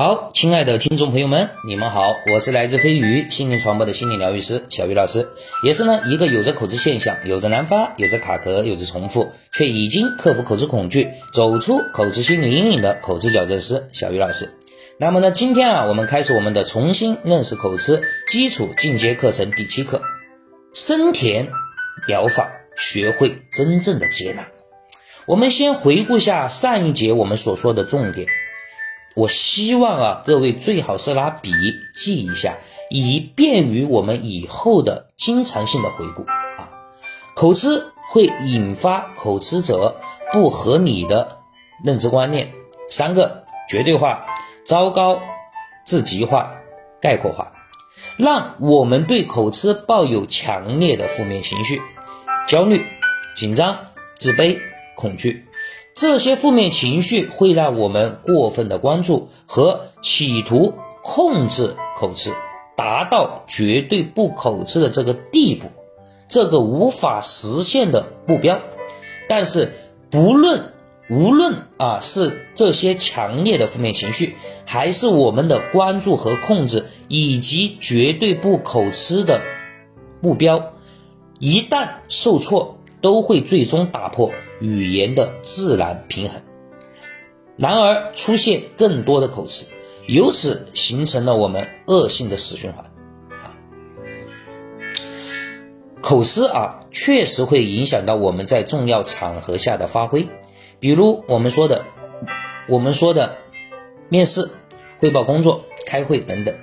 好，亲爱的听众朋友们，你们好，我是来自飞鱼心灵传播的心理疗愈师小鱼老师，也是呢一个有着口吃现象、有着难发、有着卡壳、有着重复，却已经克服口吃恐惧、走出口吃心理阴影的口吃矫正师小鱼老师。那么呢，今天啊，我们开始我们的重新认识口吃基础进阶课程第七课，生甜疗法，学会真正的接纳。我们先回顾下上一节我们所说的重点。我希望啊，各位最好是拿笔记一下，以便于我们以后的经常性的回顾啊。口吃会引发口吃者不合理的认知观念，三个绝对化、糟糕、至极化、概括化，让我们对口吃抱有强烈的负面情绪，焦虑、紧张、自卑、恐惧。这些负面情绪会让我们过分的关注和企图控制口吃，达到绝对不口吃的这个地步，这个无法实现的目标。但是，不论无论啊是这些强烈的负面情绪，还是我们的关注和控制，以及绝对不口吃的目标，一旦受挫，都会最终打破。语言的自然平衡，然而出现更多的口吃，由此形成了我们恶性的死循环。啊，口吃啊，确实会影响到我们在重要场合下的发挥，比如我们说的，我们说的面试、汇报工作、开会等等，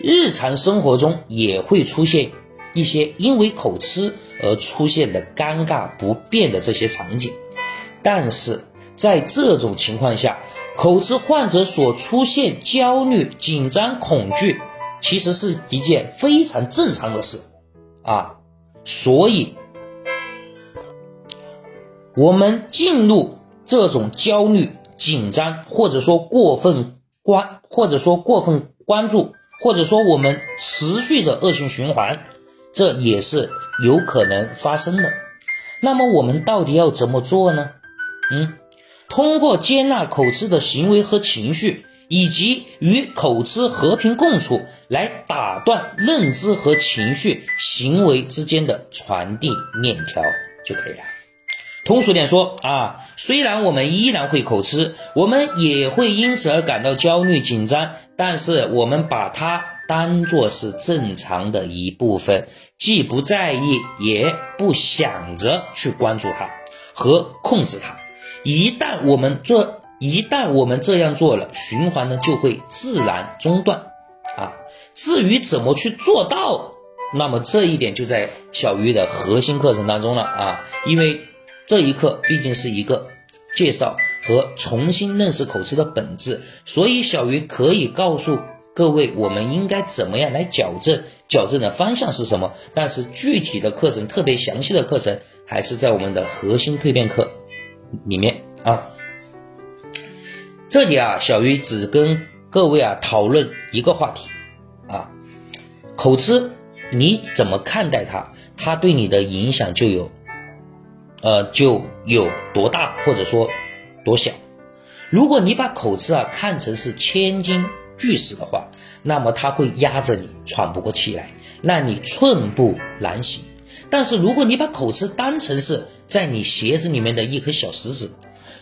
日常生活中也会出现。一些因为口吃而出现的尴尬不便的这些场景，但是在这种情况下，口吃患者所出现焦虑、紧张、恐惧，其实是一件非常正常的事啊。所以，我们进入这种焦虑、紧张，或者说过分关，或者说过分关注，或者说我们持续着恶性循环。这也是有可能发生的。那么我们到底要怎么做呢？嗯，通过接纳口吃的行为和情绪，以及与口吃和平共处，来打断认知和情绪行为之间的传递链条就可以了。通俗点说啊，虽然我们依然会口吃，我们也会因此而感到焦虑紧张，但是我们把它。当做是正常的一部分，既不在意，也不想着去关注它和控制它。一旦我们做，一旦我们这样做了，循环呢就会自然中断。啊，至于怎么去做到，那么这一点就在小鱼的核心课程当中了啊。因为这一课毕竟是一个介绍和重新认识口吃的本质，所以小鱼可以告诉。各位，我们应该怎么样来矫正？矫正的方向是什么？但是具体的课程，特别详细的课程，还是在我们的核心蜕变课里面啊。这里啊，小鱼只跟各位啊讨论一个话题啊，口吃你怎么看待它？它对你的影响就有，呃，就有多大，或者说多小？如果你把口吃啊看成是千金。巨石的话，那么它会压着你喘不过气来，让你寸步难行。但是如果你把口吃当成是在你鞋子里面的一颗小石子，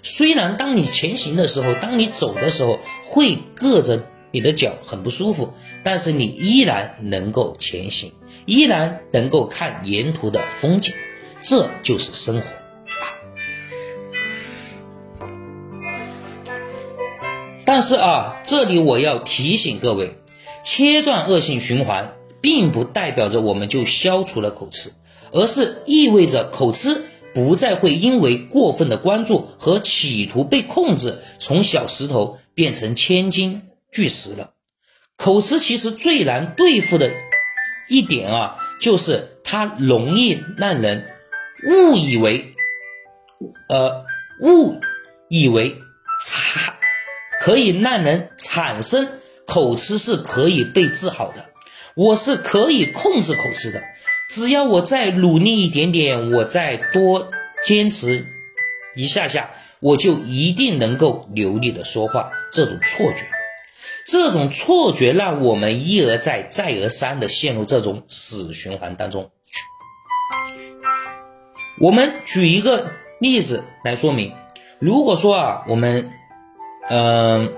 虽然当你前行的时候，当你走的时候会硌着你的脚很不舒服，但是你依然能够前行，依然能够看沿途的风景，这就是生活。但是啊，这里我要提醒各位，切断恶性循环，并不代表着我们就消除了口吃，而是意味着口吃不再会因为过分的关注和企图被控制，从小石头变成千斤巨石了。口吃其实最难对付的一点啊，就是它容易让人误以为，呃，误以为差。可以让人产生口吃是可以被治好的，我是可以控制口吃的，只要我再努力一点点，我再多坚持一下下，我就一定能够流利的说话。这种错觉，这种错觉让我们一而再、再而三的陷入这种死循环当中。我们举一个例子来说明，如果说啊，我们嗯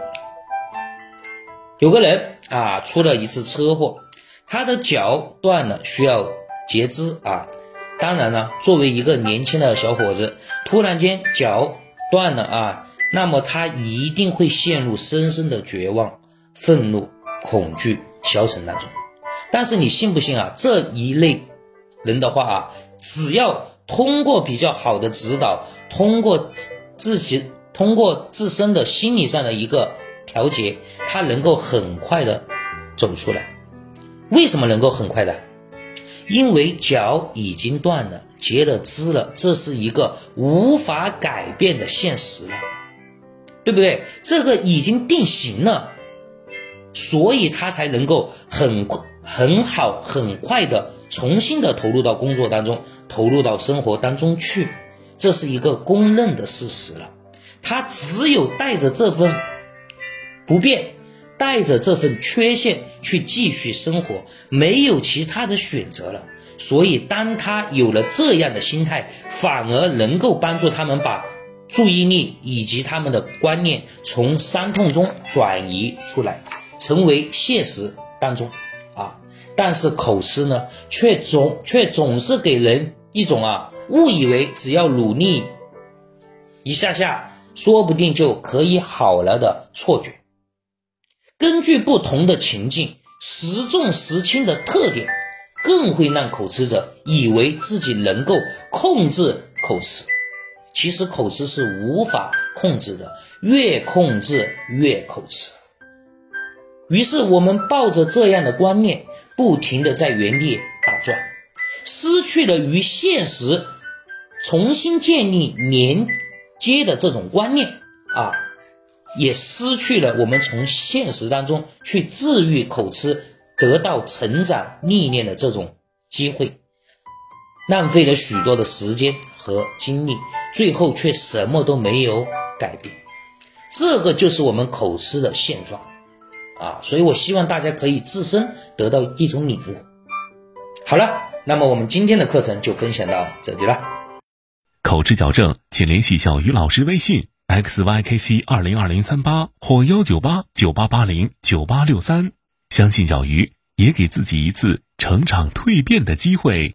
有个人啊出了一次车祸，他的脚断了，需要截肢啊。当然呢，作为一个年轻的小伙子，突然间脚断了啊，那么他一定会陷入深深的绝望、愤怒、恐惧、消沉当中。但是你信不信啊？这一类人的话啊，只要通过比较好的指导，通过自己通过自身的心理上的一个调节，他能够很快的走出来。为什么能够很快的？因为脚已经断了，截了肢了，这是一个无法改变的现实了，对不对？这个已经定型了，所以他才能够很很好、很快的重新的投入到工作当中，投入到生活当中去，这是一个公认的事实了。他只有带着这份不变。带着这份缺陷去继续生活，没有其他的选择了。所以，当他有了这样的心态，反而能够帮助他们把注意力以及他们的观念从伤痛中转移出来，成为现实当中啊。但是口吃呢，却总却总是给人一种啊误以为只要努力一下下，说不定就可以好了的错觉。根据不同的情境，时重时轻的特点，更会让口吃者以为自己能够控制口吃。其实口吃是无法控制的，越控制越口吃。于是我们抱着这样的观念，不停的在原地打转，失去了与现实重新建立连接的这种观念啊。也失去了我们从现实当中去治愈口吃、得到成长历练的这种机会，浪费了许多的时间和精力，最后却什么都没有改变。这个就是我们口吃的现状啊！所以我希望大家可以自身得到一种领悟。好了，那么我们今天的课程就分享到这里了。口吃矫正，请联系小鱼老师微信。xykc 二零二零三八或幺九八九八八零九八六三，相信小鱼，也给自己一次成长蜕变的机会。